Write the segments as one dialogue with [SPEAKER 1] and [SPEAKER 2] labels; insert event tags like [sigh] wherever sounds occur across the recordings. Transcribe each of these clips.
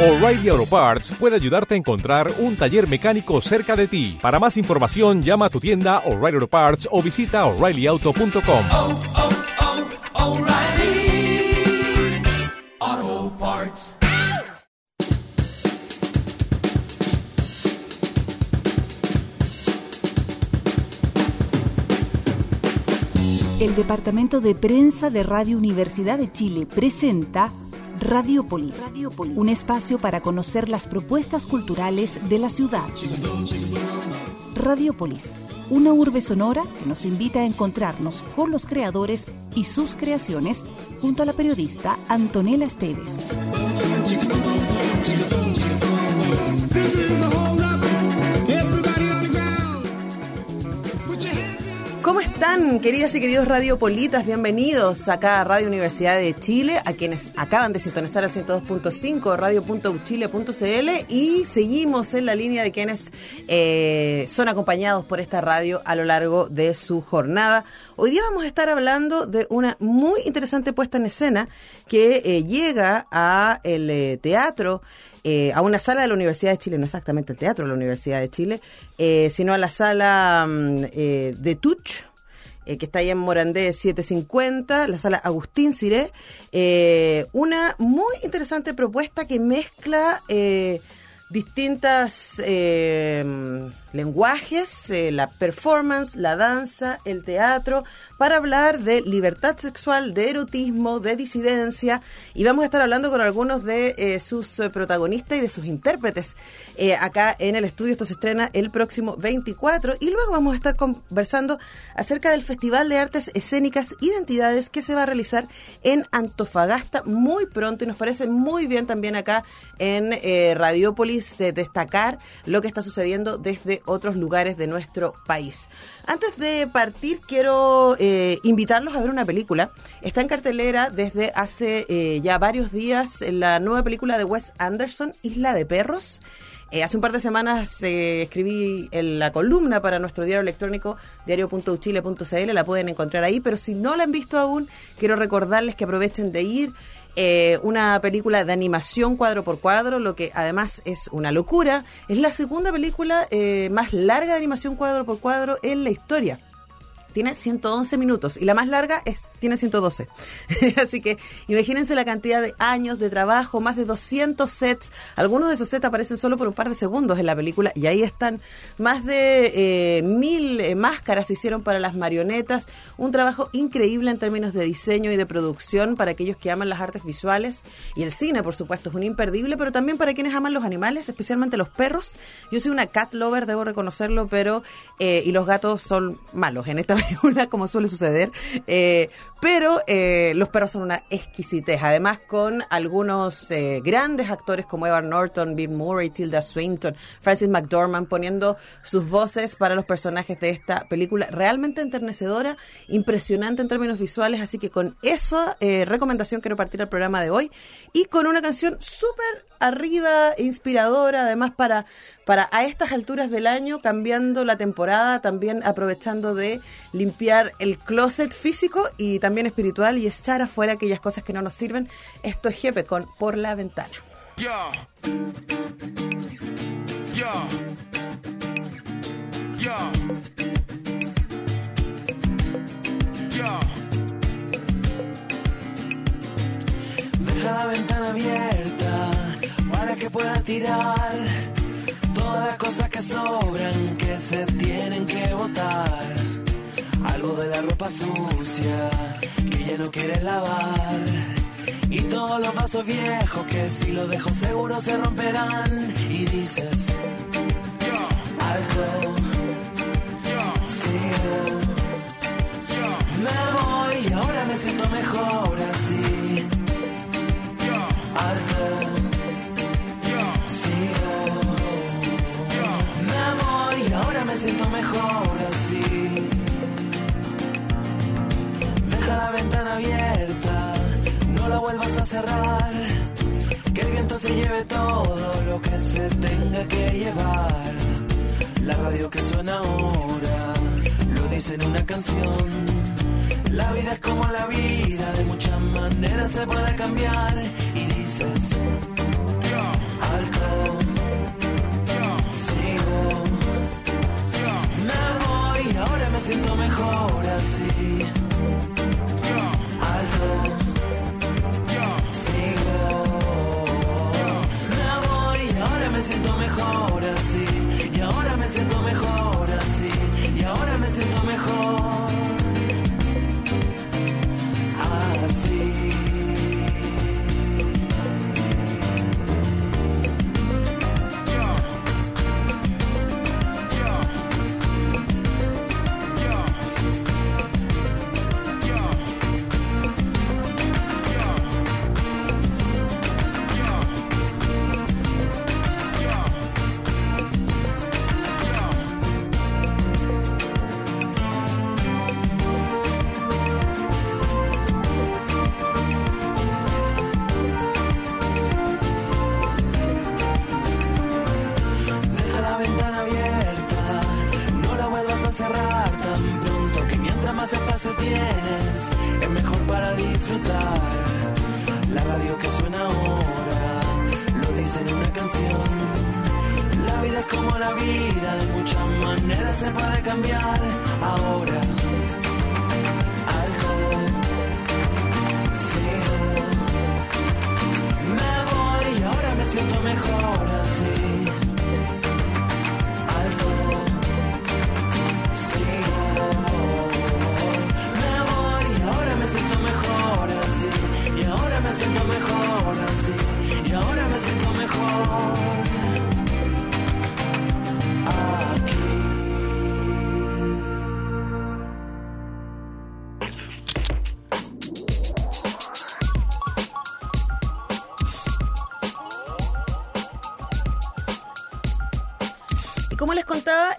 [SPEAKER 1] O'Reilly Auto Parts puede ayudarte a encontrar un taller mecánico cerca de ti. Para más información, llama a tu tienda O'Reilly Auto Parts o visita oreillyauto.com.
[SPEAKER 2] oh, oh, Parts.
[SPEAKER 3] El Departamento de Prensa de Radio Universidad de Chile presenta Radiopolis, un espacio para conocer las propuestas culturales de la ciudad. Radiopolis, una urbe sonora que nos invita a encontrarnos con los creadores y sus creaciones junto a la periodista Antonella Esteves.
[SPEAKER 4] Están, queridas y queridos radiopolitas? Bienvenidos acá a Radio Universidad de Chile, a quienes acaban de sintonizar el 102.5, radio.uchile.cl y seguimos en la línea de quienes eh, son acompañados por esta radio a lo largo de su jornada. Hoy día vamos a estar hablando de una muy interesante puesta en escena que eh, llega a el eh, teatro a una sala de la Universidad de Chile, no exactamente el teatro de la Universidad de Chile, sino a la sala mm, de Tuch, eh, que está ahí en Morandé 750, la sala Agustín Ciré. Eh, una muy interesante propuesta que mezcla eh, distintas eh, lenguajes, eh, la performance, la danza, el teatro, para hablar de libertad sexual, de erotismo, de disidencia, y vamos a estar hablando con algunos de eh, sus protagonistas y de sus intérpretes acá en el estudio. Esto se estrena el próximo 24, y luego vamos a estar conversando acerca del Festival de Artes Escénicas Identidades que se va a realizar en Antofagasta muy pronto, y nos parece muy bien también acá en eh, De destacar lo que está sucediendo desde otros lugares de nuestro país. Antes de partir, quiero eh, invitarlos a ver una película. Está en cartelera desde hace eh, ya varios días la nueva película de Wes Anderson, Isla de Perros. Eh, hace un par de semanas eh, escribí en la columna para nuestro diario electrónico diario.uchile.cl, la pueden encontrar ahí, pero si no la han visto aún, quiero recordarles que aprovechen de ir. Eh, una película de animación cuadro por cuadro, lo que además es una locura. Es la segunda película eh, más larga de animación cuadro por cuadro en la historia tiene 111 minutos y la más larga es tiene 112. [laughs] Así que imagínense la cantidad de años de trabajo, más de 200 sets. Algunos de esos sets aparecen solo por un par de segundos en la película y ahí están más de eh, mil eh, máscaras se hicieron para las marionetas. Un trabajo increíble en términos de diseño y de producción para aquellos que aman las artes visuales y el cine, por supuesto, es un imperdible, pero también para quienes aman los animales, especialmente los perros. Yo soy una cat lover, debo reconocerlo, pero eh, y los gatos son malos en esta película, como suele suceder. Eh, pero eh, los perros son una exquisitez. Además, con algunos eh, grandes actores como Edward Norton, Bill Murray, Tilda Swinton, Francis McDormand poniendo sus voces para los personajes de esta película. Realmente enternecedora, impresionante en términos visuales. Así que con esa recomendación quiero partir al programa de hoy. Y con una canción súper arriba, inspiradora, además para, para a estas alturas del año, cambiando la temporada, también aprovechando de limpiar el closet físico y también espiritual y echar afuera aquellas cosas que no nos sirven. Esto es Jepe con Por la Ventana.
[SPEAKER 2] Deja la ventana abierta para que pueda tirar todas las cosas que sobran que se tienen que botar. Algo de la ropa sucia que ya no quieres lavar. Y todos los vasos viejos que si los dejo seguro se romperán. Y dices, alto, sigo. Me voy, ahora me siento mejor así. Alto, siento mejor así. Deja la ventana abierta, no la vuelvas a cerrar. Que el viento se lleve todo lo que se tenga que llevar. La radio que suena ahora lo dice en una canción. La vida es como la vida, de muchas maneras se puede cambiar. Y dices,
[SPEAKER 5] Yeah. siento mejor así.
[SPEAKER 2] Tienes es mejor para disfrutar. La radio que suena ahora lo dice en una canción. La vida es como la vida, de muchas maneras se puede cambiar. Ahora, alto, sigo. Me voy ahora me siento mejor así.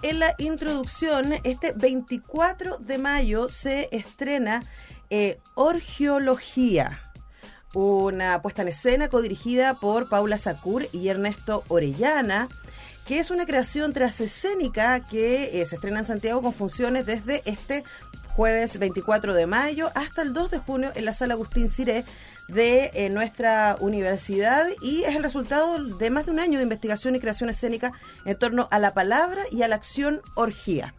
[SPEAKER 4] En la introducción, este 24 de mayo se estrena eh, Orgeología, una puesta en escena codirigida por Paula Sacur y Ernesto Orellana, que es una creación transescénica que eh, se estrena en Santiago con funciones desde este jueves 24 de mayo hasta el 2 de junio en la sala Agustín Ciré de eh, nuestra universidad y es el resultado de más de un año de investigación y creación escénica en torno a la palabra y a la acción orgía.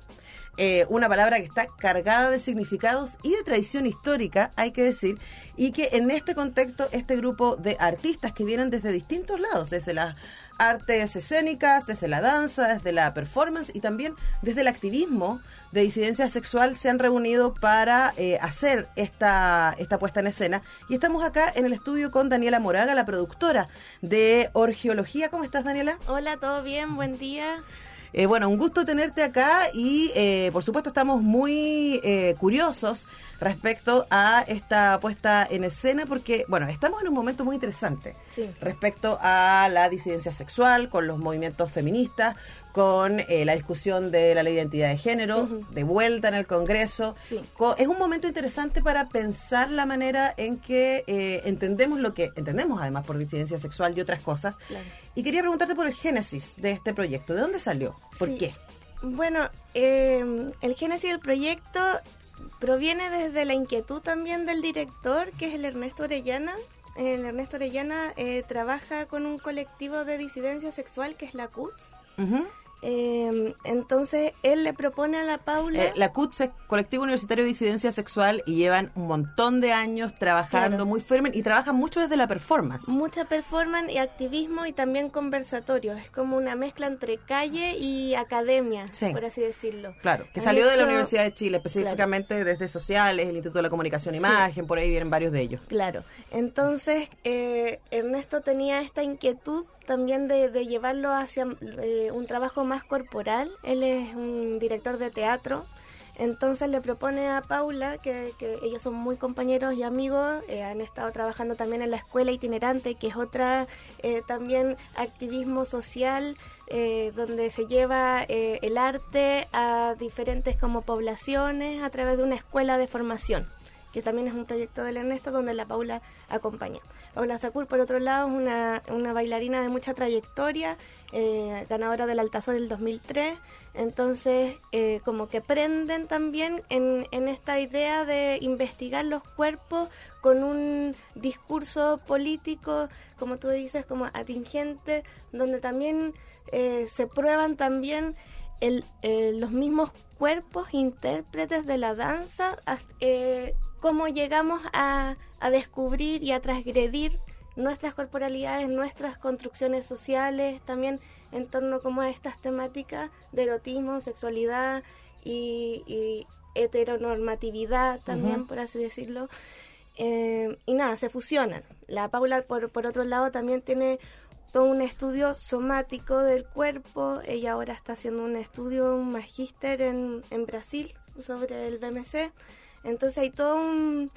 [SPEAKER 4] Eh, una palabra que está cargada de significados y de tradición histórica, hay que decir, y que en este contexto este grupo de artistas que vienen desde distintos lados, desde las artes escénicas, desde la danza, desde la performance y también desde el activismo de disidencia sexual se han reunido para eh, hacer esta, esta puesta en escena. Y estamos acá en el estudio con Daniela Moraga, la productora de Orgeología. ¿Cómo estás, Daniela?
[SPEAKER 6] Hola, ¿todo bien? Buen día.
[SPEAKER 4] Eh, bueno, un gusto tenerte acá y eh, por supuesto estamos muy eh, curiosos respecto a esta puesta en escena porque, bueno, estamos en un momento muy interesante
[SPEAKER 6] Sí.
[SPEAKER 4] respecto a la disidencia sexual, con los movimientos feministas, con eh, la discusión de la ley de identidad de género, de vuelta en el Congreso.
[SPEAKER 6] Sí.
[SPEAKER 4] Es un momento interesante para pensar la manera en que eh, entendemos lo que entendemos además por disidencia sexual y otras cosas.
[SPEAKER 6] Claro.
[SPEAKER 4] Y quería preguntarte por el génesis de este proyecto. ¿De dónde salió? ¿Por
[SPEAKER 6] Sí.
[SPEAKER 4] qué?
[SPEAKER 6] Bueno, eh, el génesis del proyecto proviene desde la inquietud también del director, que es el Ernesto Orellana. El Ernesto Orellana eh, trabaja con un colectivo de disidencia sexual que es la CUTS.
[SPEAKER 4] Ujú.
[SPEAKER 6] Eh, entonces él le propone a la Paula.
[SPEAKER 4] Eh, la CUTS es Colectivo Universitario de Disidencia Sexual y llevan un montón de años trabajando
[SPEAKER 6] Claro.
[SPEAKER 4] muy firme y trabajan mucho desde la performance.
[SPEAKER 6] Mucha performance y activismo y también conversatorios. Es como una mezcla entre calle y academia,
[SPEAKER 4] Sí.
[SPEAKER 6] por así decirlo.
[SPEAKER 4] Claro, que
[SPEAKER 6] Han
[SPEAKER 4] salió de la Universidad de Chile, específicamente desde sociales, el Instituto de la Comunicación e
[SPEAKER 6] Sí.
[SPEAKER 4] Imagen, por ahí vienen varios de ellos.
[SPEAKER 6] Claro, entonces eh, Ernesto tenía esta inquietud también de, llevarlo hacia eh, un trabajo más corporal. Él es un director de teatro. Entonces le propone a Paula, que, que ellos son muy compañeros y amigos, eh, han estado trabajando también en la escuela itinerante, que es otra eh, también activismo social, eh, donde se lleva eh, el arte a diferentes como poblaciones a través de una escuela de formación que también es un proyecto del Ernesto donde la Paula acompaña. Paula Sacur, por otro lado, es una, bailarina de mucha trayectoria, eh, ganadora del Altazor el 2003, entonces eh, como que prenden también en, esta idea de investigar los cuerpos con un discurso político, como tú dices, como atingente, donde también eh, se prueban también el, eh, los mismos cuerpos intérpretes de la danza, eh, cómo llegamos a, a descubrir y a transgredir nuestras corporalidades, nuestras construcciones sociales, también en torno como a estas temáticas de erotismo, sexualidad y, y heteronormatividad también, por así decirlo. Eh, y nada, se fusionan. La Paula, por, por otro lado, también tiene todo un estudio somático del cuerpo. Ella ahora está haciendo un estudio, un magíster en, en Brasil sobre el BMC. Entonces hay todo un,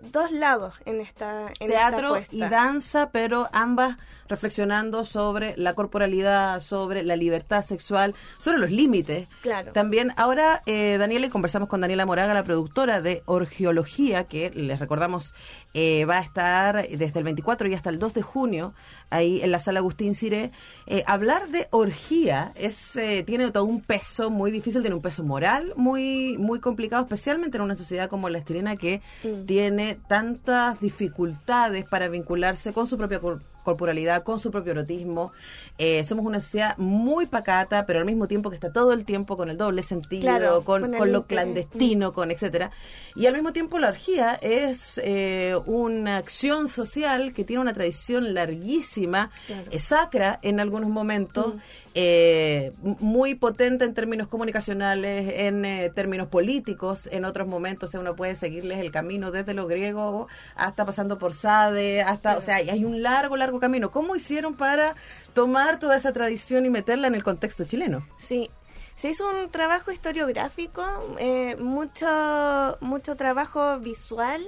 [SPEAKER 6] dos lados en esta en
[SPEAKER 4] Teatro y danza, pero ambas reflexionando sobre la corporalidad, sobre la libertad sexual, sobre los límites.
[SPEAKER 6] Claro.
[SPEAKER 4] También ahora, eh, Daniela, y conversamos con Daniela Moraga, la productora de Orgeología, que les recordamos eh, va a estar desde el 24 y hasta el 2 de junio ahí en la sala Agustín Cire. Eh, hablar de orgía es eh, tiene todo un peso muy difícil, tiene un peso moral muy, muy complicado, especialmente en una sociedad como la chilena que tiene tantas dificultades para vincularse con su propia cor- corporalidad, con su propio erotismo. Eh, somos una sociedad muy pacata, pero al mismo tiempo que está todo el tiempo con el doble sentido,
[SPEAKER 6] Claro,
[SPEAKER 4] con,
[SPEAKER 6] con el
[SPEAKER 4] con lo
[SPEAKER 6] interés.
[SPEAKER 4] clandestino, con etcétera. Y al mismo tiempo la orgía es eh, una acción social que tiene una tradición larguísima,
[SPEAKER 6] Claro.
[SPEAKER 4] eh, sacra en algunos momentos, eh, muy potente en términos comunicacionales, en eh, términos políticos, en otros momentos uno puede seguirles el camino desde lo griego hasta pasando por Sade, hasta, o sea, hay- hay un largo, largo camino. ¿Cómo hicieron para tomar toda esa tradición y meterla en el contexto chileno?
[SPEAKER 6] Sí, se hizo un trabajo historiográfico, eh, mucho, mucho trabajo visual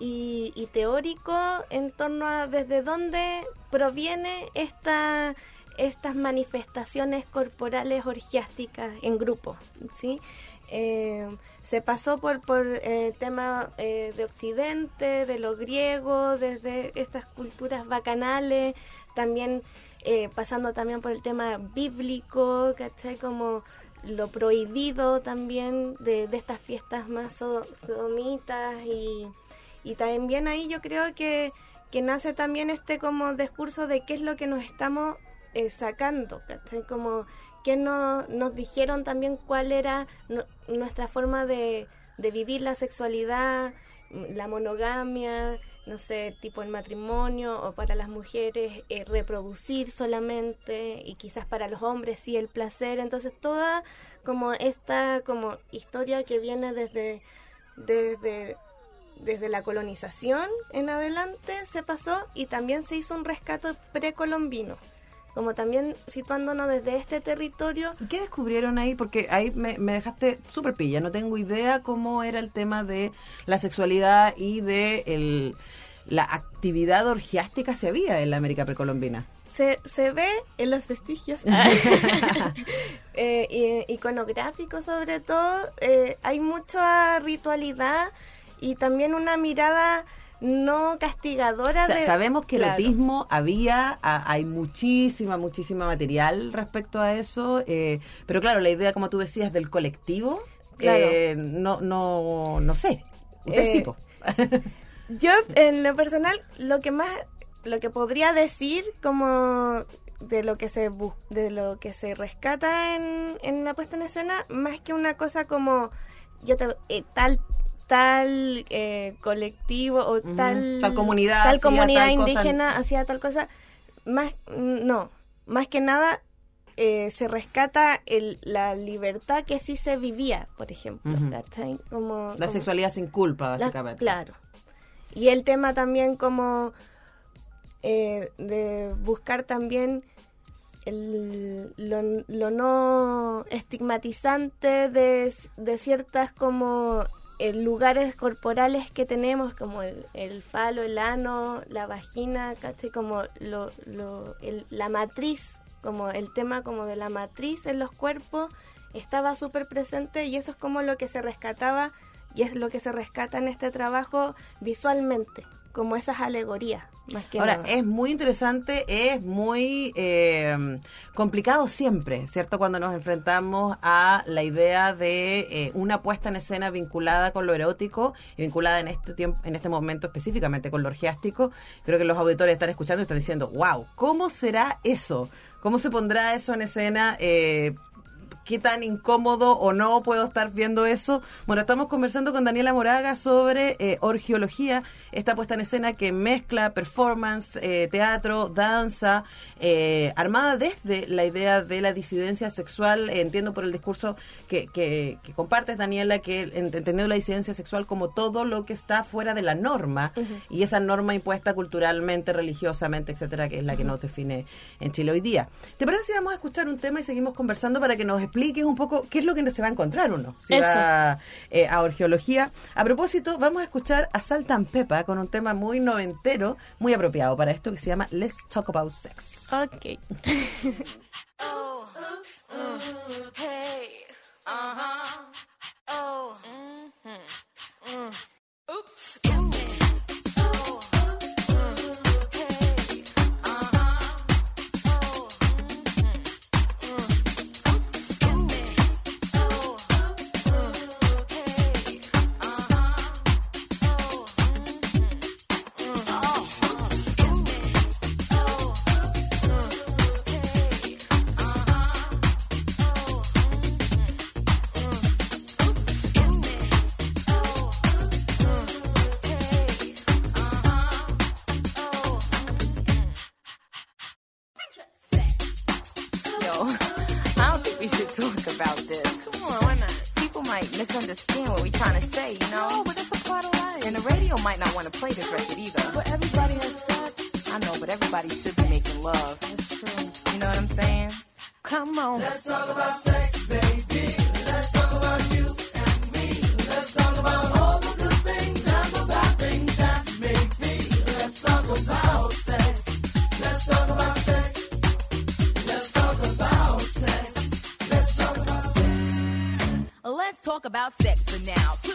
[SPEAKER 6] y, y teórico en torno a desde dónde proviene esta, estas manifestaciones corporales orgiásticas en grupo, ¿sí? Eh, se pasó por, por eh, tema eh, de Occidente, de lo griego, desde estas culturas bacanales, también eh, pasando también por el tema bíblico, ¿cachai? Como lo prohibido también de, estas fiestas más so- sodomitas y, y también ahí yo creo que, que nace también este como discurso de qué es lo que nos estamos eh, sacando. Como que no, nos dijeron también cuál era nu- nuestra forma de, de vivir la sexualidad, mm, la monogamia, no sé, tipo el matrimonio o para las mujeres eh, reproducir solamente y quizás para los hombres sí el placer. Entonces toda como esta como historia que viene desde desde desde la colonización en adelante se pasó y también se hizo un rescate precolombino, como también situándonos desde este territorio
[SPEAKER 4] ¿Y ¿Qué descubrieron ahí? Porque ahí me, me dejaste súper pilla. No tengo idea cómo era el tema de la sexualidad y de el, la actividad orgiástica se había en la América precolombina.
[SPEAKER 6] se, se ve en los vestigios [laughs] [laughs] eh, y- iconográficos sobre todo eh, hay mucha ritualidad y también una mirada no castigadora
[SPEAKER 4] O sea,
[SPEAKER 6] de-
[SPEAKER 4] sabemos que
[SPEAKER 6] Claro.
[SPEAKER 4] erotismo había, a- hay muchísima, muchísima material respecto a eso, eh, pero claro, la idea, como tú decías, del colectivo,
[SPEAKER 6] Claro.
[SPEAKER 4] eh, no, no, no sé. Usted
[SPEAKER 6] Eh. [laughs] Yo, en lo personal, lo que más, lo que podría decir como de lo que se bus- de lo que se rescata en, en la puesta en escena, más que una cosa como yo te, eh, tal tal eh, colectivo o tal
[SPEAKER 4] Tal comunidad
[SPEAKER 6] tal comunidad
[SPEAKER 4] tal cosa.
[SPEAKER 6] indígena hacía tal cosa más no más que nada eh, se rescata el, la libertad que sí se vivía por ejemplo
[SPEAKER 4] La
[SPEAKER 6] como-
[SPEAKER 4] sexualidad sin culpa,
[SPEAKER 6] la-
[SPEAKER 4] básicamente.
[SPEAKER 6] claro. Y el tema también como eh, de buscar también el- lo, lo no estigmatizante de, de ciertas como eh, lugares corporales que tenemos como el, el falo, el ano, la vagina. Como lo, la matriz, como el tema como de la matriz en los cuerpos estaba súper presente y eso es como lo que se rescataba y es lo que se rescata en este trabajo visualmente, como esas alegorías, más que
[SPEAKER 4] Ahora,
[SPEAKER 6] nada.
[SPEAKER 4] es muy interesante, es muy eh, complicado siempre, ¿cierto? Cuando nos enfrentamos a la idea de eh, una puesta en escena vinculada con lo erótico y vinculada en este tiempo, en este momento específicamente con lo orgiástico. Creo que los auditores están escuchando y están diciendo, wow, ¿cómo será eso? ¿Cómo se pondrá eso en escena? Eh, qué tan incómodo o no puedo estar viendo eso. Bueno, estamos conversando con Daniela Moraga sobre eh, orgiología, esta puesta en escena que mezcla performance, eh, teatro, danza, eh, armada desde la idea de la disidencia sexual. Entiendo por el discurso que, que, que compartes, Daniela, que en- entendiendo la disidencia sexual como todo lo que está fuera de la norma y esa norma impuesta culturalmente, religiosamente, etcétera, que es la que nos define en Chile hoy día. ¿Te parece si vamos a escuchar un tema y seguimos conversando para que nos expliques expliques un poco qué es lo que se va a encontrar uno si
[SPEAKER 6] Eso.
[SPEAKER 4] va eh, a orgeología. A propósito, vamos a escuchar a Saltan Pepa con un tema muy noventero, muy apropiado para esto que se llama Let's Talk About Sex.
[SPEAKER 6] Ok.
[SPEAKER 7] Might not want to play this record either. But everybody has sex. I know, but everybody should be making love. That's true. You know what I'm saying? Come on. Let's talk about sex, baby. Let's talk about you and me. Let's talk about all the good things and the bad things that make me. Let's talk about sex. Let's talk about sex. Let's talk about sex. Let's talk about sex. Let's talk about sex for now.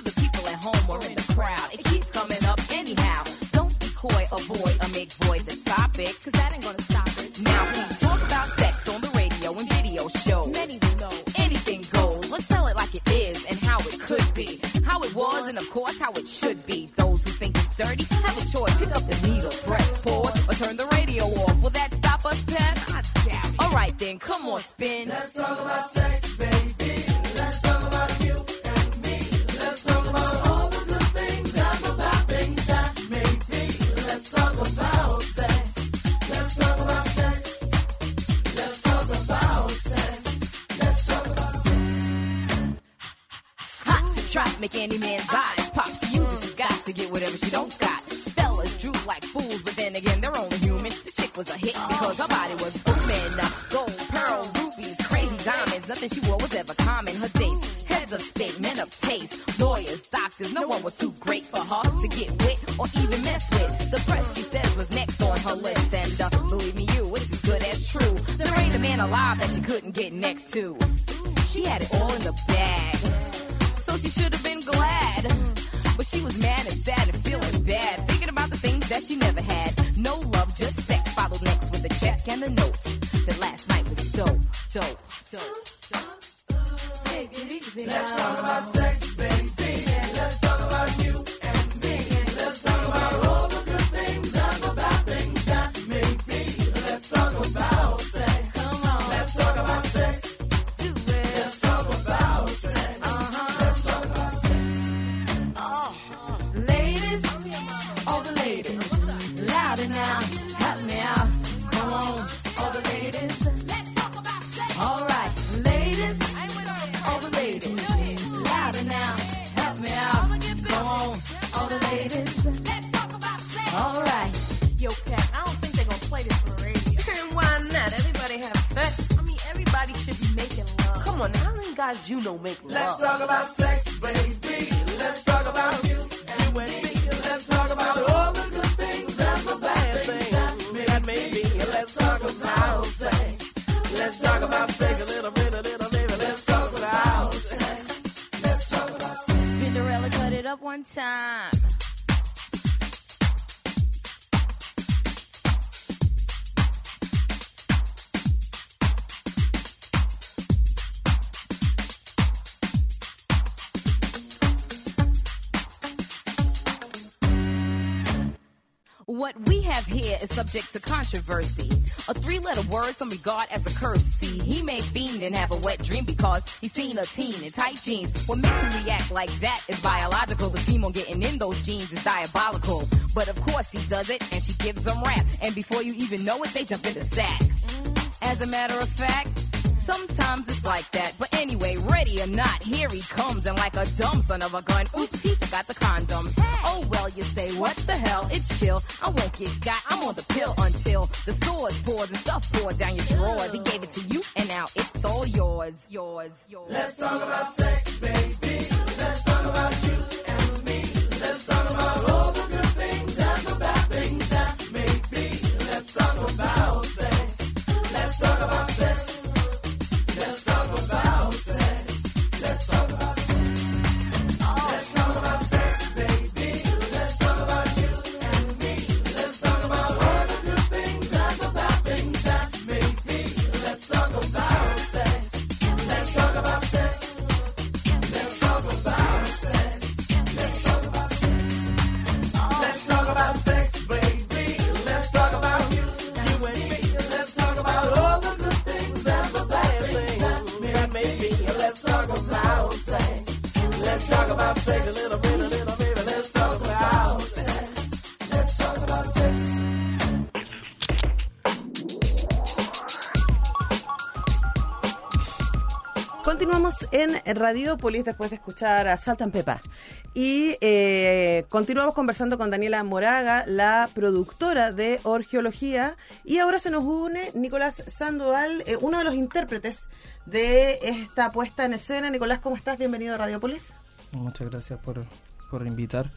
[SPEAKER 7] That she never had. No love, just sex. Followed next with a check and a note. That last night was dope, dope, dope, dope. Take it easy. Let's talk about sex,
[SPEAKER 8] don't
[SPEAKER 4] make
[SPEAKER 7] is subject to controversy. A three letter word some regard as a curse. He may fiend and have a wet dream because he's seen a teen in tight jeans. What makes him react like that is biological. The scheme on getting in those jeans is diabolical. But of course he does it and she gives him rap. And before you even know it, they jump in the sack. As a matter of fact, Sometimes it's like that, but anyway, ready or not, here he comes, and like a dumb son of a gun, oops, he forgot the condoms. Oh well, you say, what the hell? It's chill. I won't get got. I'm on the pill until the swords pours and stuff poured down your drawers. He gave it to you, and now it's all yours, yours, yours. Let's talk about sex, baby. Let's talk about you
[SPEAKER 4] Continuamos en Radiopolis después de escuchar a Saltan Pepa. Y eh, continuamos conversando con Daniela Moraga, la productora de Orgeología. Y ahora se nos une Nicolás Sandoval, eh, uno de los intérpretes de esta puesta en escena. Nicolás, ¿cómo estás? Bienvenido a Radiopolis.
[SPEAKER 9] Muchas gracias por, por invitar.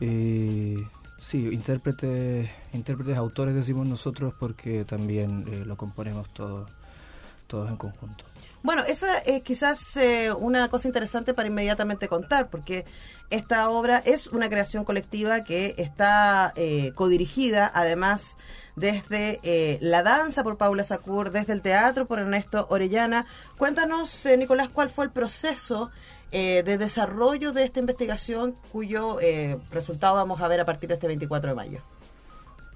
[SPEAKER 9] Eh, sí, intérpretes, intérpretes, autores decimos nosotros porque también lo componemos todos todos en conjunto.
[SPEAKER 4] Bueno, esa es quizás eh, una cosa interesante para inmediatamente contar, porque esta obra es una creación colectiva que está eh, codirigida, además, desde eh, la danza por Paula Sacur, desde el teatro por Ernesto Orellana. Cuéntanos, eh, Nicolás, cuál fue el proceso eh, de desarrollo de esta investigación cuyo resultado vamos a ver a partir de este 24 de mayo.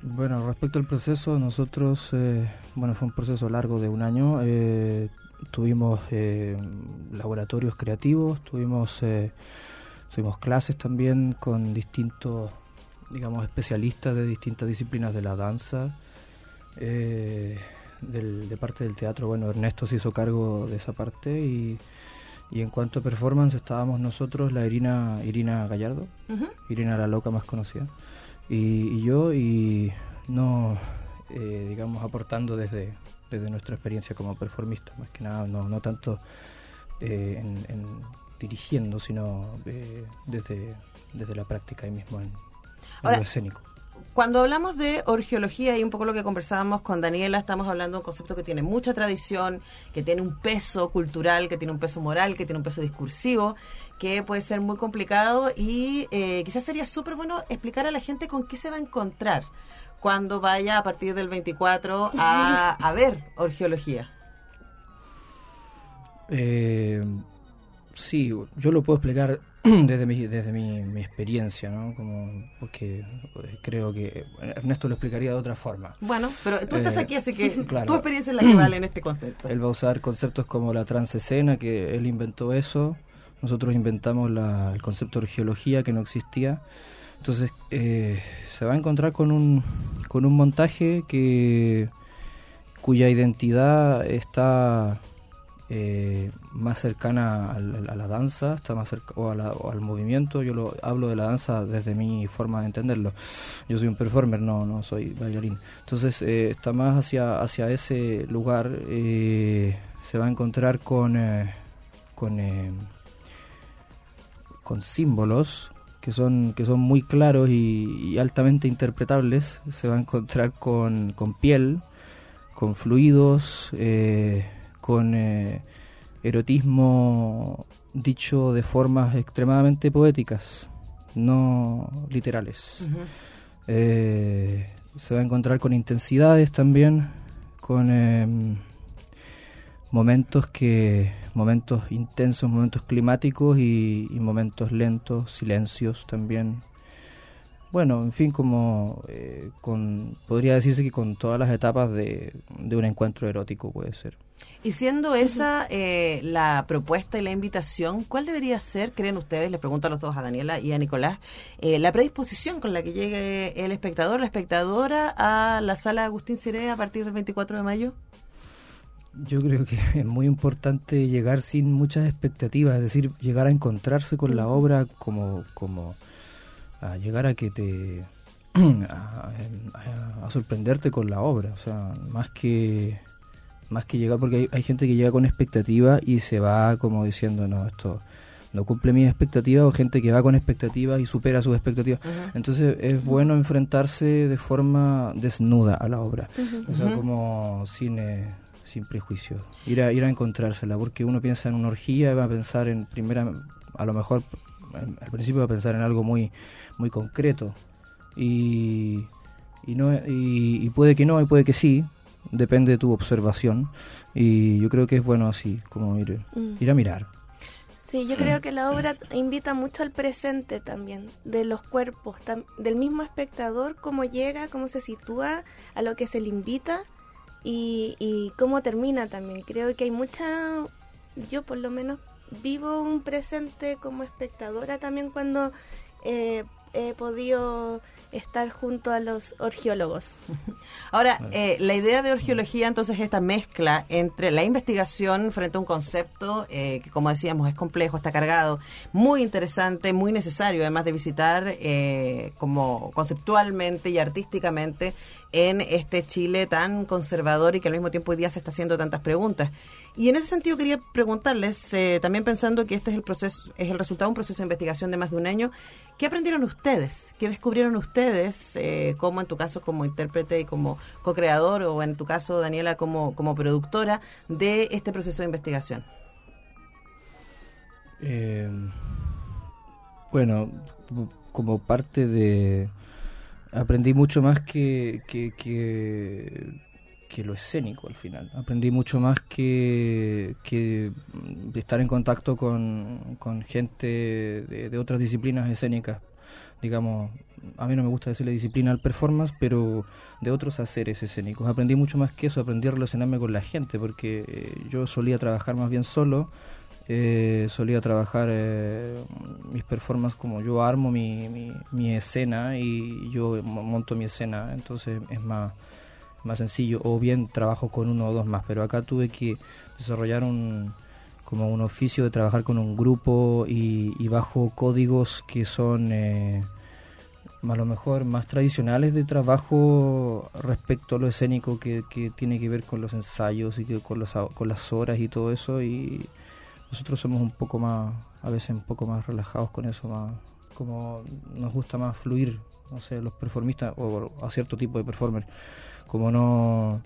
[SPEAKER 9] Bueno, respecto al proceso, nosotros, bueno, fue un proceso largo de un año. Tuvimos eh, laboratorios creativos, tuvimos, eh, tuvimos clases también con distintos, digamos, especialistas de distintas disciplinas de la danza. eh, del- de parte del teatro, bueno, Ernesto se hizo cargo de esa parte y, y en cuanto a performance estábamos nosotros, la Irina, Irina Gallardo, Irina la loca más conocida, y, y yo, y no, eh, digamos, aportando desde, desde nuestra experiencia como performista, más que nada, no, no tanto eh, en, en dirigiendo, sino eh, desde, desde la práctica ahí mismo en, en
[SPEAKER 4] Ahora,
[SPEAKER 9] lo escénico.
[SPEAKER 4] Cuando hablamos de orgeología y un poco lo que conversábamos con Daniela, estamos hablando de un concepto que tiene mucha tradición, que tiene un peso cultural, que tiene un peso moral, que tiene un peso discursivo, que puede ser muy complicado y eh, quizás sería súper bueno explicar a la gente con qué se va a encontrar cuando vaya a partir del 24 a, [laughs] a ver orgeología.
[SPEAKER 9] Eh, sí, yo lo puedo explicar [clears throat] desde mi, desde mi, mi experiencia, ¿no? Como, porque eh, creo que Ernesto lo explicaría de otra forma.
[SPEAKER 4] Bueno, pero tú estás
[SPEAKER 9] Eh,
[SPEAKER 4] aquí, así que [laughs]
[SPEAKER 9] claro.
[SPEAKER 4] tu experiencia es la que vale en este concepto.
[SPEAKER 9] Él va a usar conceptos como la transescena, que él inventó eso. Nosotros inventamos la- el concepto de geología que no existía. Entonces, eh, se va a encontrar con un, con un montaje que cuya identidad está eh, más cercana al- a la danza, está más cerca, o, a la- o al movimiento. Yo lo hablo de la danza desde mi forma de entenderlo. Yo soy un performer, no, no soy bailarín. Entonces eh, está más hacia, hacia ese lugar. eh, se va a encontrar con, eh, con, eh, con símbolos que son, que son muy claros y, y altamente interpretables. Se va a encontrar con, con piel, con fluidos, eh, con eh, erotismo dicho de formas extremadamente poéticas, no literales. Eh, se va a encontrar con intensidades también, con em, momentos que momentos intensos, momentos climáticos y, y momentos lentos, silencios también. Bueno, en fin, como eh, con podría decirse que con todas las etapas de, de un encuentro erótico puede ser.
[SPEAKER 4] Y siendo esa eh, la propuesta y la invitación, ¿cuál debería ser, creen ustedes, les pregunto a los dos, a Daniela y a Nicolás, eh, la predisposición con la que llegue el espectador, la espectadora a la sala Agustín Ciré a partir del 24 de mayo?
[SPEAKER 9] Yo creo que [laughs] es muy importante llegar sin muchas expectativas, es decir, llegar a encontrarse con la obra como, como a llegar a que te [clears throat] a, a- a sorprenderte con la obra, o sea, más que más que llegar porque hay, hay gente que llega con expectativa y se va como diciendo no esto no cumple mis expectativas o gente que va con expectativas y supera sus expectativas. Entonces es bueno enfrentarse de forma desnuda a la obra, o sea, como sin, eh, sin prejuicios, ir a, ir a encontrársela, porque uno piensa en una orgía va a pensar en primera, a lo mejor al principio va a pensar en algo muy, muy concreto y, y, no, y, y puede que no y puede que sí, depende de tu observación y yo creo que es bueno así, como ir,
[SPEAKER 6] Mm.
[SPEAKER 9] ir a mirar.
[SPEAKER 6] Sí, yo creo que la obra invita mucho al presente también, de los cuerpos, tam- del mismo espectador, cómo llega, cómo se sitúa, a lo que se le invita y, y cómo termina también. Creo que hay mucha, yo por lo menos vivo un presente como espectadora también cuando eh, he podido estar junto a los orgiólogos. [laughs]
[SPEAKER 4] Ahora, eh, la idea de orgeología entonces es esta mezcla entre la investigación frente a un concepto eh, que, como decíamos, es complejo, está cargado, muy interesante, muy necesario, además de visitar eh, como conceptualmente y artísticamente en este Chile tan conservador y que al mismo tiempo hoy día se está haciendo tantas preguntas. Y en ese sentido quería preguntarles, eh, también pensando que este es el proceso, es el resultado de un proceso de investigación de más de un año, ¿qué aprendieron ustedes? ¿Qué descubrieron ustedes, eh, como en tu caso como intérprete y como co-creador, o en tu caso, Daniela, como, como productora de este proceso de investigación?
[SPEAKER 9] Eh, bueno, como- parte de... Aprendí mucho más que, que, que, que lo escénico al final. Aprendí mucho más que, que estar en contacto con, con gente de, de otras disciplinas escénicas. Digamos, a mí no me gusta decirle disciplina al performance, pero de otros haceres escénicos. Aprendí mucho más que eso, aprendí a relacionarme con la gente, porque eh, yo solía trabajar más bien solo eh, solía trabajar eh, mis performances como yo armo mi, mi, mi escena y yo mo- monto mi escena, entonces es más, más sencillo. O bien trabajo con uno o dos más, pero acá tuve que desarrollar un como un oficio de trabajar con un grupo y, y bajo códigos que son eh, a lo mejor más tradicionales de trabajo respecto a lo escénico que, que tiene que ver con los ensayos y que con, los, con las horas y todo eso. Y nosotros somos un poco más, a veces un poco más relajados con eso, más como nos gusta más fluir, no sé, los performistas o a cierto tipo de performer, como no,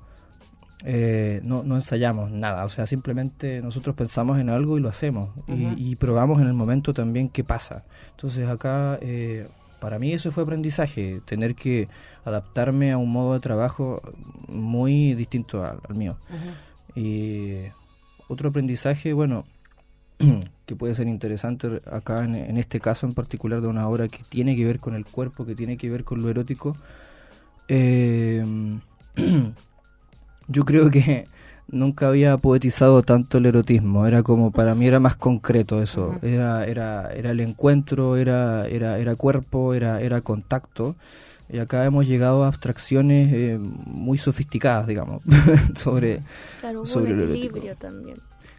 [SPEAKER 9] eh, no, no ensayamos nada, o sea, simplemente nosotros pensamos en algo y lo hacemos y- probamos en el momento también qué pasa. Entonces acá, eh, para mí eso fue aprendizaje, tener que adaptarme a un modo de trabajo muy distinto al, al mío. Y otro aprendizaje, bueno, [clears throat] que puede ser interesante acá en, en este caso en particular de una obra que tiene que ver con el cuerpo, que tiene que ver con lo erótico, eh, [clears throat] yo creo que [laughs] nunca había poetizado tanto el erotismo, era como para mí era más concreto eso, era, era, era el encuentro, era, era, era cuerpo, era, era contacto. Y acá hemos llegado a abstracciones eh, muy sofisticadas, digamos, [laughs] sobre,
[SPEAKER 6] Claro, hubo
[SPEAKER 9] sobre
[SPEAKER 6] un
[SPEAKER 9] lo erótico.
[SPEAKER 6] equilibrio también.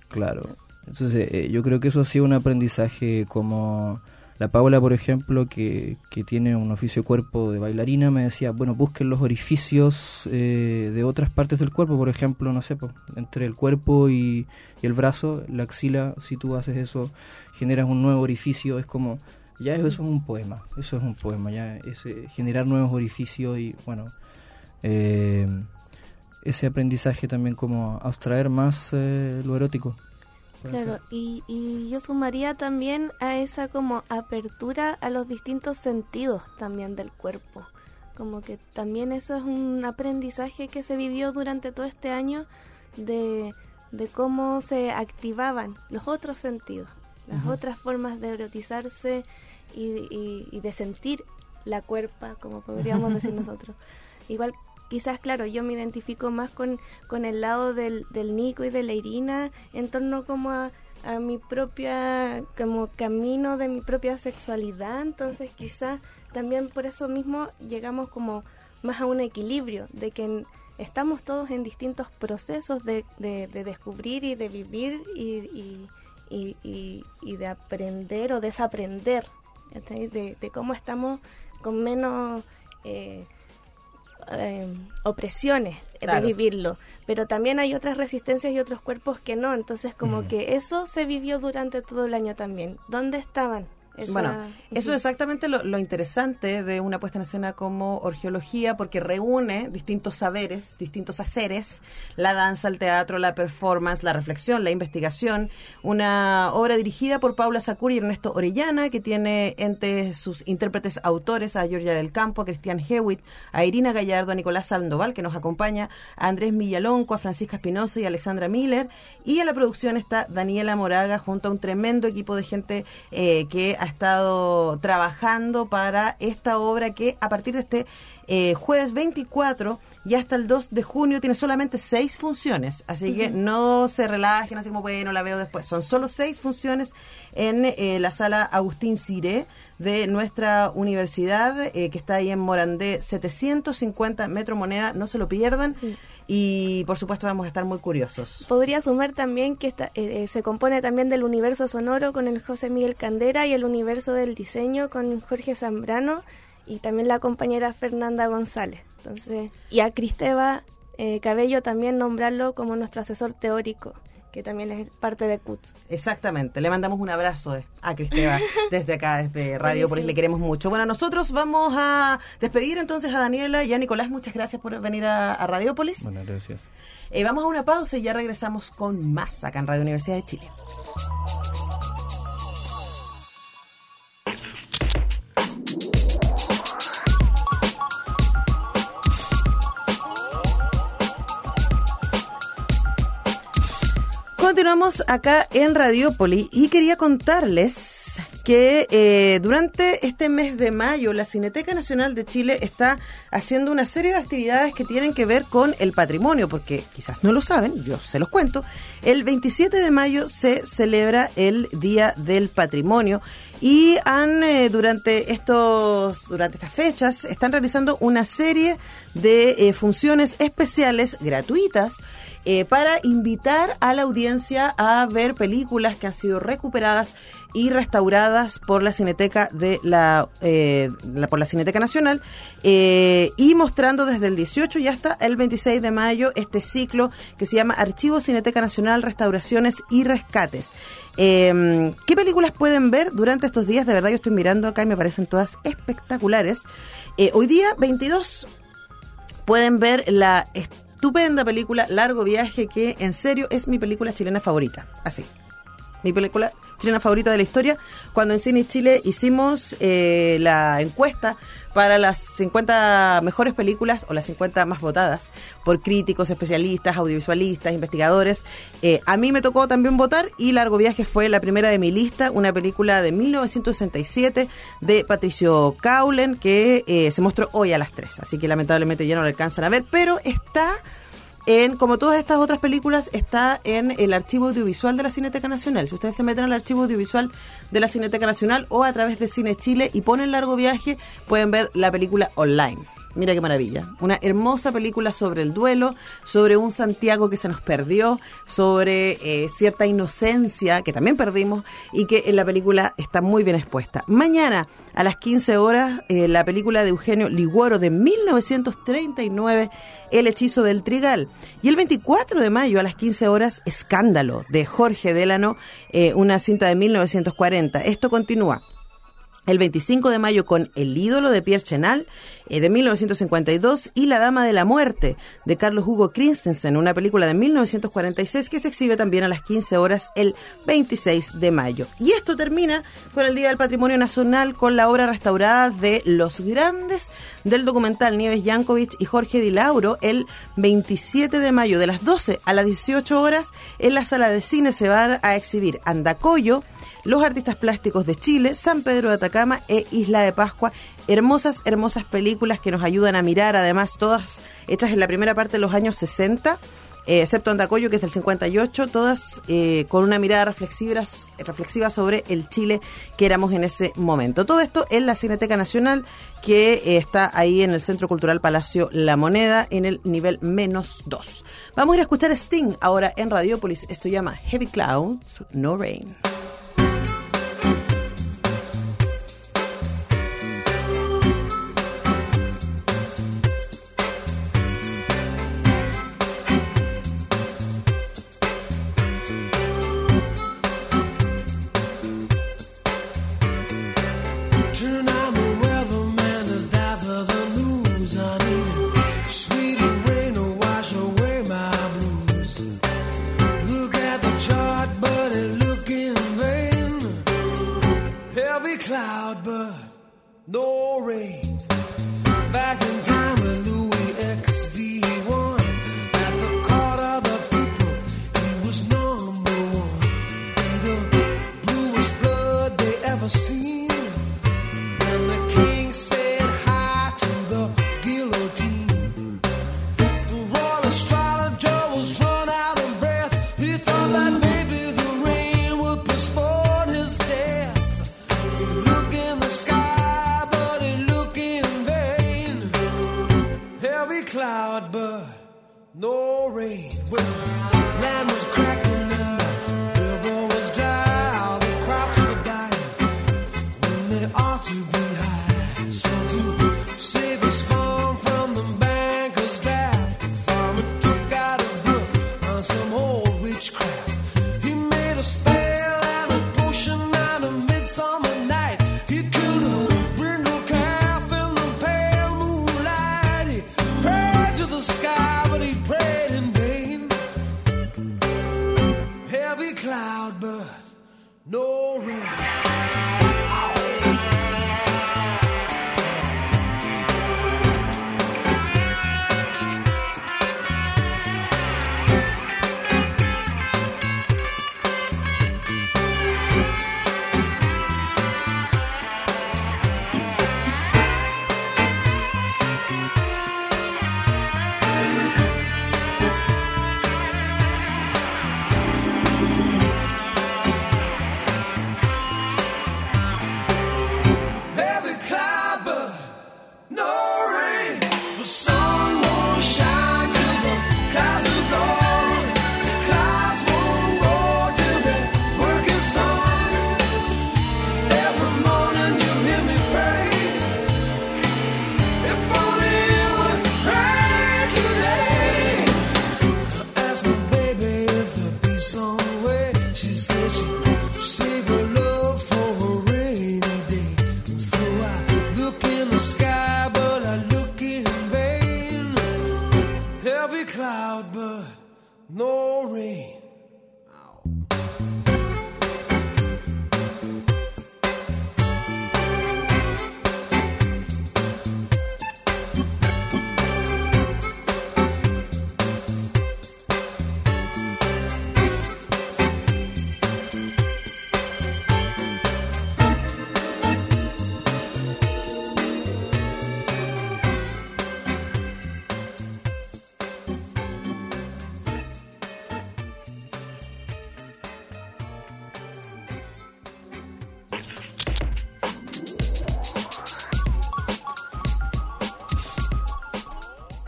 [SPEAKER 9] Claro. Entonces, eh, yo creo que eso ha sido un aprendizaje como la Paula, por ejemplo, que, que tiene un oficio cuerpo de bailarina, me decía, bueno, busquen los orificios eh, de otras partes del cuerpo, por ejemplo, no sé, entre el cuerpo y, y el brazo, la axila, si tú haces eso, generas un nuevo orificio, es como, ya eso es un poema, eso es un poema, ya es eh, generar nuevos orificios y, bueno, eh, ese aprendizaje también como abstraer más eh, lo erótico.
[SPEAKER 6] Claro, y, y yo sumaría también a esa como apertura a los distintos sentidos también del cuerpo. Como que también eso es un aprendizaje que se vivió durante todo este año de, de cómo se activaban los otros sentidos, las otras formas de erotizarse y, y- y de sentir la cuerpa, como podríamos decir [laughs] nosotros. Igual quizás, claro, yo me identifico más con, con el lado del, del Nico y de la Irina en torno como a, mi propia, como camino de mi propia sexualidad, entonces quizás también por eso mismo llegamos como más a un equilibrio, de que estamos todos en distintos procesos de, de- de descubrir y de vivir y, y- y- y- de aprender o desaprender, de, de cómo estamos con menos eh, eh, opresiones
[SPEAKER 4] Claro.
[SPEAKER 6] de vivirlo, pero también hay otras resistencias y otros cuerpos que no, entonces como que eso se vivió durante todo el año también. ¿Dónde estaban? Esa-
[SPEAKER 4] Bueno, eso es exactamente lo, lo interesante de una puesta en escena como Orgeología, porque reúne distintos saberes, distintos haceres, la danza, el teatro, la performance, la reflexión, la investigación. Una obra dirigida por Paula Sacuri y Ernesto Orellana, que tiene entre sus intérpretes autores a Georgia del Campo, a Cristian Hewitt, a Irina Gallardo, a Nicolás Sandoval, que nos acompaña, a Andrés Millalonco, a Francisca Espinosa y a Alexandra Miller. Y en la producción está Daniela Moraga, junto a un tremendo equipo de gente eh, que ha estado trabajando para esta obra que a partir de este eh, jueves 24 y hasta el 2 de junio tiene solamente seis funciones. Así que no se relajen así como, bueno, la veo después. Son solo seis funciones en eh, la sala Agustín Ciré de nuestra universidad, eh, que está ahí en Morandé, 750 Metro Moneda. No se lo pierdan. Y por supuesto vamos a estar muy curiosos.
[SPEAKER 6] Podría sumar también que eh, eh, se compone también del universo sonoro con el José Miguel Candera y el universo del diseño con Jorge Zambrano y también la compañera Fernanda González. Entonces, y a Cristeva eh, Cabello también nombrarlo como nuestro asesor teórico, que también es parte de CUTS.
[SPEAKER 4] Exactamente, le mandamos un abrazo a Cristeva [laughs] desde acá, desde Radio Polis, le queremos mucho. Bueno, nosotros vamos a despedir entonces a Daniela y a Nicolás, muchas gracias por venir a, a Radiopolis.
[SPEAKER 9] Bueno, gracias.
[SPEAKER 4] Eh, vamos a una pausa y ya regresamos con más acá en Radio Universidad de Chile. Continuamos acá en Radiópolis y quería contarles que eh, durante este mes de mayo la Cineteca Nacional de Chile está haciendo una serie de actividades que tienen que ver con el patrimonio, porque quizás no lo saben, yo se los cuento. El 27 de mayo se celebra el Día del Patrimonio y han eh, durante estos durante estas fechas están realizando una serie de eh, funciones especiales gratuitas eh, para invitar a la audiencia a ver películas que han sido recuperadas y restauradas por la Cineteca de la, eh, por la Cineteca Nacional eh, y mostrando desde el 18 y hasta el 26 de mayo este ciclo que se llama Archivo Cineteca Nacional Restauraciones y Rescates. Eh, ¿Qué películas pueden ver durante estos días? De verdad yo estoy mirando acá y me parecen todas espectaculares. Hoy día 22 pueden ver la estupenda película Largo Viaje, que en serio es mi película chilena favorita. Así. Mi película chilena favorita de la historia. Cuando en Cine Chile hicimos eh, la encuesta para las 50 mejores películas o las 50 más votadas por críticos, especialistas, audiovisualistas, investigadores. eh, a mí me tocó también votar y Largo Viaje fue la primera de mi lista, una película de 1967 de Patricio Caulen que eh, se mostró hoy a las 3. Así que lamentablemente ya no lo alcanzan a ver, pero está en, como todas estas otras películas, está en el archivo audiovisual de la Cineteca Nacional. Si ustedes se meten al archivo audiovisual de la Cineteca Nacional o a través de Cine Chile y ponen largo viaje, pueden ver la película online. Mira qué maravilla. Una hermosa película sobre el duelo, sobre un Santiago que se nos perdió, sobre eh, cierta inocencia que también perdimos y que en la película está muy bien expuesta. Mañana a las 15 horas, eh, la película de Eugenio Liguoro de 1939, El hechizo del trigal. Y el 24 de mayo a las 15 horas, Escándalo de Jorge Delano, eh, una cinta de 1940. Esto continúa el 25 de mayo con El ídolo de Pierre Chenal eh, de 1952 y La dama de la muerte de Carlos Hugo Christensen, una película de 1946 que se exhibe también a las 15 horas el 26 de mayo. Y esto termina con el Día del Patrimonio Nacional con la obra restaurada de Los Grandes del documental Nieves Yankovic y Jorge Di Lauro el 27 de mayo de las 12 a las 18 horas en la sala de cine se va a exhibir Andacoyo, los artistas plásticos de Chile, San Pedro de Atacama e Isla de Pascua. Hermosas, hermosas películas que nos ayudan a mirar, además todas hechas en la primera parte de los años 60.
[SPEAKER 10] eh, excepto Andacoyo, que es del 58, todas eh, con una mirada reflexiva, reflexiva sobre el Chile que éramos en ese momento. Todo esto en la Cineteca Nacional, que eh, está ahí en el Centro Cultural Palacio La Moneda, en el nivel menos 2. Vamos a ir a escuchar Sting ahora en Radiopolis. Esto llama Heavy Clouds, No Rain.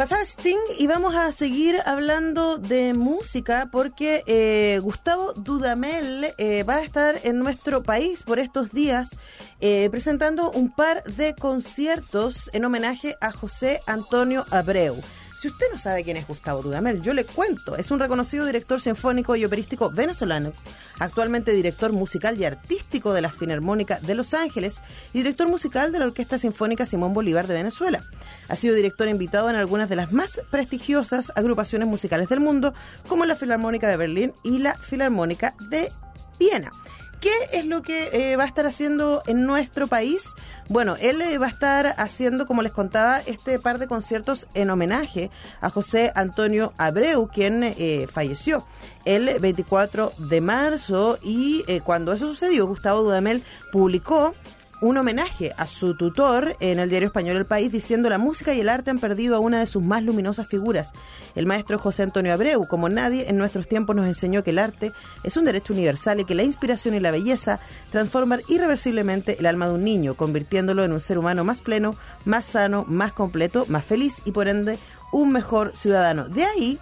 [SPEAKER 10] Pasaba Sting y vamos a seguir hablando de música porque eh, Gustavo Dudamel eh, va a estar en nuestro país por estos días eh, presentando un par de conciertos en homenaje a José Antonio Abreu. Si usted no sabe quién es Gustavo Dudamel, yo le cuento. Es un reconocido director sinfónico y operístico venezolano, actualmente director musical y artístico de la Filarmónica de Los Ángeles y director musical de la Orquesta Sinfónica Simón Bolívar de Venezuela. Ha sido director invitado en algunas de las más prestigiosas agrupaciones musicales del mundo, como la Filarmónica de Berlín y la Filarmónica de Viena. ¿Qué es lo que eh, va a estar haciendo en nuestro país? Bueno, él eh, va a estar haciendo, como les contaba, este par de conciertos en homenaje a José Antonio Abreu, quien eh, falleció el 24 de marzo y eh, cuando eso sucedió, Gustavo Dudamel publicó
[SPEAKER 4] un homenaje a su tutor en el diario español El País, diciendo la música y el arte han perdido a una de sus más luminosas figuras. El maestro José Antonio Abreu, como nadie en nuestros tiempos, nos enseñó que el arte es un derecho universal y que la inspiración y la belleza transforman irreversiblemente el alma de un niño, convirtiéndolo en un ser humano más pleno, más sano, más completo, más feliz y por ende un mejor ciudadano. De ahí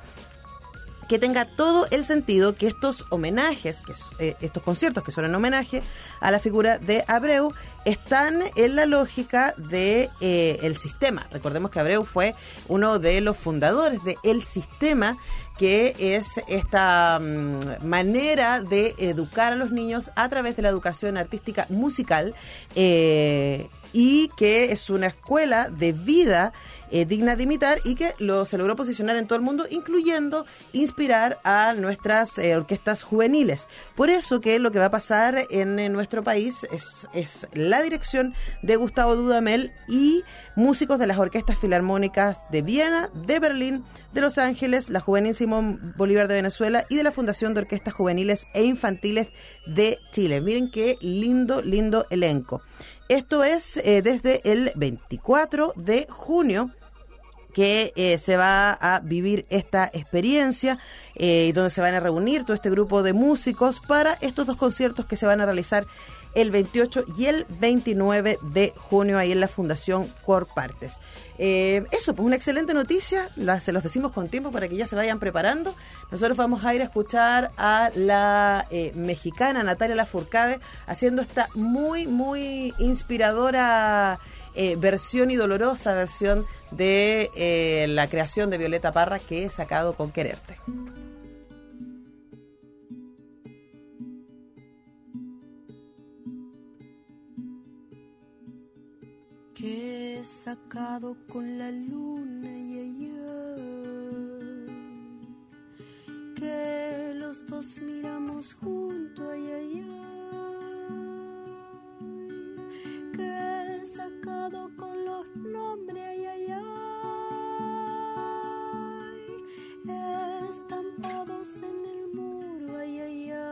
[SPEAKER 4] que tenga todo el sentido que estos homenajes, que eh, estos conciertos que son en homenaje a la figura de Abreu, están en la lógica de eh, el sistema. Recordemos que Abreu fue uno de los fundadores de el sistema que es esta mm, manera de educar a los niños a través de la educación artística musical eh, y que es una escuela de vida eh, digna de imitar y que lo, se logró posicionar en todo el mundo, incluyendo inspirar a nuestras eh, orquestas juveniles. Por eso que lo que va a pasar en, eh, nuestro país es, es la dirección de Gustavo Dudamel y músicos de las orquestas filarmónicas de Viena, de Berlín, de Los Ángeles, la Juvenil Simón Bolívar de Venezuela y de la Fundación de Orquestas Juveniles e Infantiles de Chile. Miren qué lindo, lindo elenco. Esto es eh, desde el 24 de junio que eh, se va a vivir esta experiencia eh, y donde se van a reunir todo este grupo de músicos para estos dos conciertos que se van a realizar el 28 y el 29 de junio ahí en la Fundación Corpartes. Eh, eso, pues una excelente noticia, la- se los decimos con tiempo para que ya se vayan preparando. Nosotros vamos a ir a escuchar a la mexicana Natalia Lafourcade haciendo esta muy, muy inspiradora eh, versión y dolorosa versión de eh, la creación de Violeta Parra que he sacado con Quererte.
[SPEAKER 11] que he sacado con la luna y allá que los dos miramos junto ay, ay, ay, que he sacado con los nombres ay, ay, ay, estampados en el muro ay, ay, ay.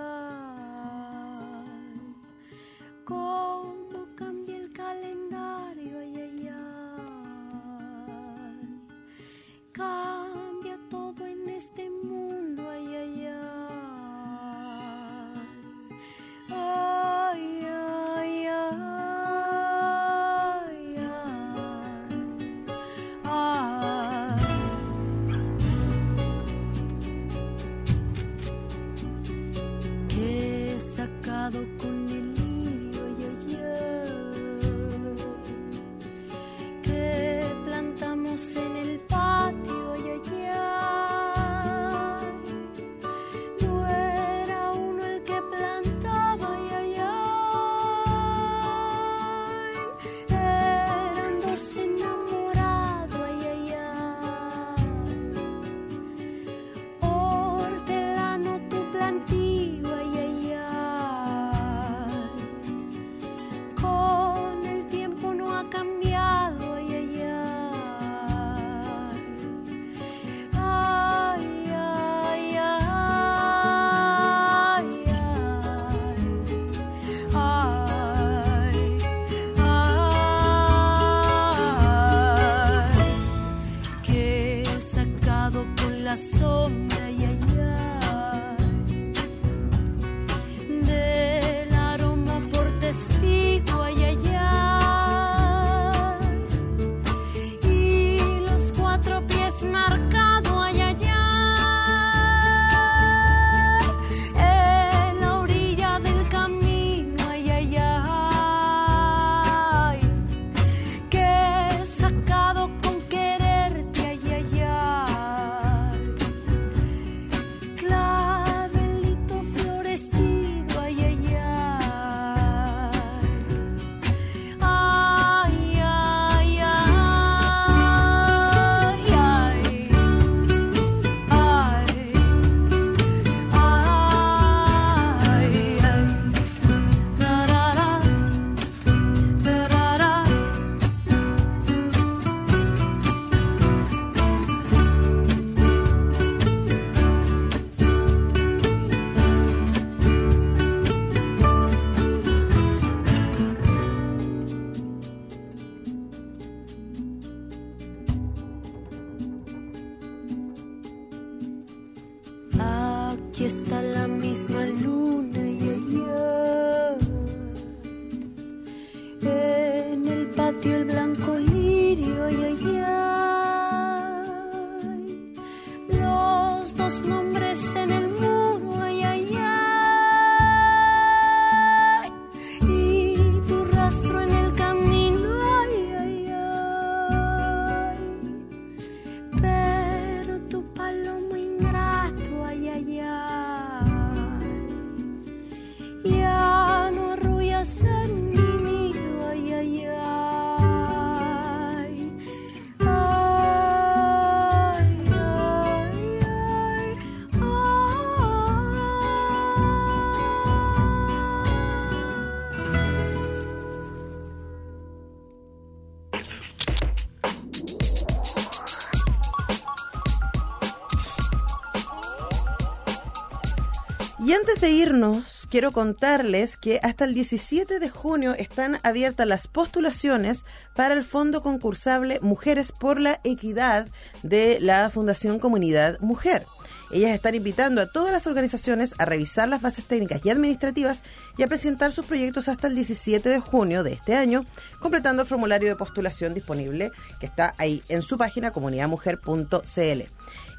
[SPEAKER 4] De irnos, quiero contarles que hasta el 17 de junio están abiertas las postulaciones para el Fondo Concursable Mujeres por la Equidad de la Fundación Comunidad Mujer. Ellas están invitando a todas las organizaciones a revisar las bases técnicas y administrativas y a presentar sus proyectos hasta el 17 de junio de este año, completando el formulario de postulación disponible que está ahí en su página comunidadmujer.cl.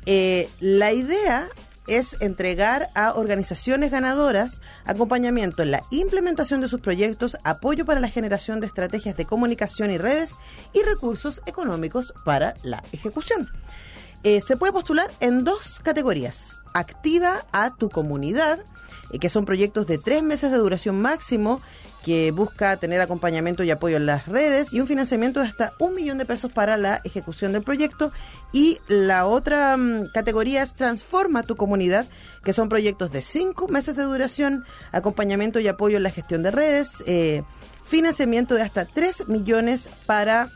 [SPEAKER 4] Eh, la idea es entregar a organizaciones ganadoras acompañamiento en la implementación de sus proyectos, apoyo para la generación de estrategias de comunicación y redes y recursos económicos para la ejecución. Eh, se puede postular en dos categorías. Activa a tu comunidad, eh, que son proyectos de tres meses de duración máximo, que busca tener acompañamiento y apoyo en las redes y un financiamiento de hasta un millón de pesos para la ejecución del proyecto. Y la otra mm, categoría es Transforma tu comunidad, que son proyectos de cinco meses de duración, acompañamiento y apoyo en la gestión de redes, eh, financiamiento de hasta 3 millones para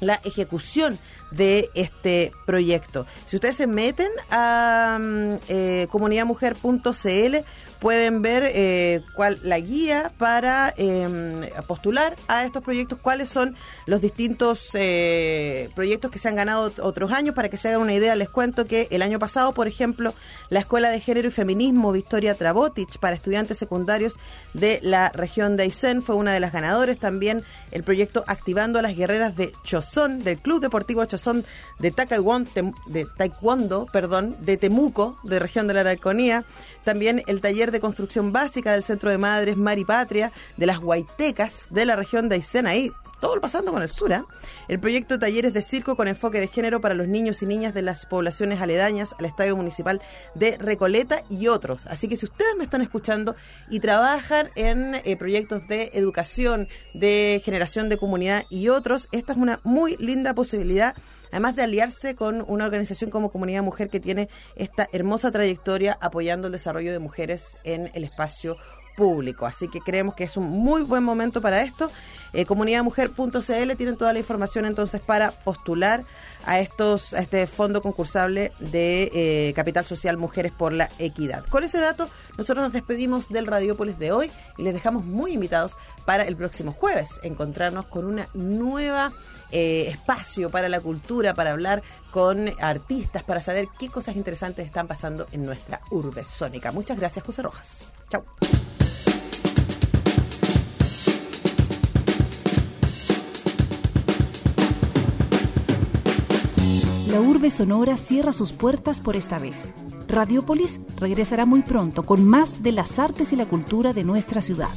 [SPEAKER 4] la ejecución de este proyecto. Si ustedes se meten a mm, eh, comunidadmujer.cl pueden ver eh, cuál la guía para eh, postular a estos proyectos, cuáles son los distintos eh, proyectos que se han ganado otros años. Para que se hagan una idea, les cuento que el año pasado, por ejemplo, la Escuela de Género y Feminismo Victoria Trabotich para estudiantes secundarios de la región de Aysén fue una de las ganadoras. También el proyecto Activando a las Guerreras de Chozón, del Club Deportivo Chozón de Taekwondo, de Taekwondo perdón, de Temuco, de región de la Araucanía. También el taller de construcción básica del Centro de Madres Mar y Patria, de las Huaytecas, de la región de Aysén, ahí todo lo pasando con el Sura. El proyecto Talleres de Circo con enfoque de género para los niños y niñas de las poblaciones aledañas al Estadio Municipal de Recoleta y otros. Así que si ustedes me están escuchando y trabajan en eh, proyectos de educación, de generación de comunidad y otros, esta es una muy linda posibilidad además de aliarse con una organización como Comunidad Mujer que tiene esta hermosa trayectoria apoyando el desarrollo de mujeres en el espacio público. Así que creemos que es un muy buen momento para esto. Eh, comunidadmujer.cl tienen toda la información entonces para postular a estos a este fondo concursable de eh, Capital Social Mujeres por la Equidad. Con ese dato, nosotros nos despedimos del Radiópolis de hoy y les dejamos muy invitados para el próximo jueves encontrarnos con una nueva eh, espacio para la cultura, para hablar con artistas, para saber qué cosas interesantes están pasando en nuestra urbe sónica. Muchas gracias, José Rojas. Chao.
[SPEAKER 3] La urbe sonora cierra sus puertas por esta vez. Radiópolis regresará muy pronto con más de las artes y la cultura de nuestra ciudad.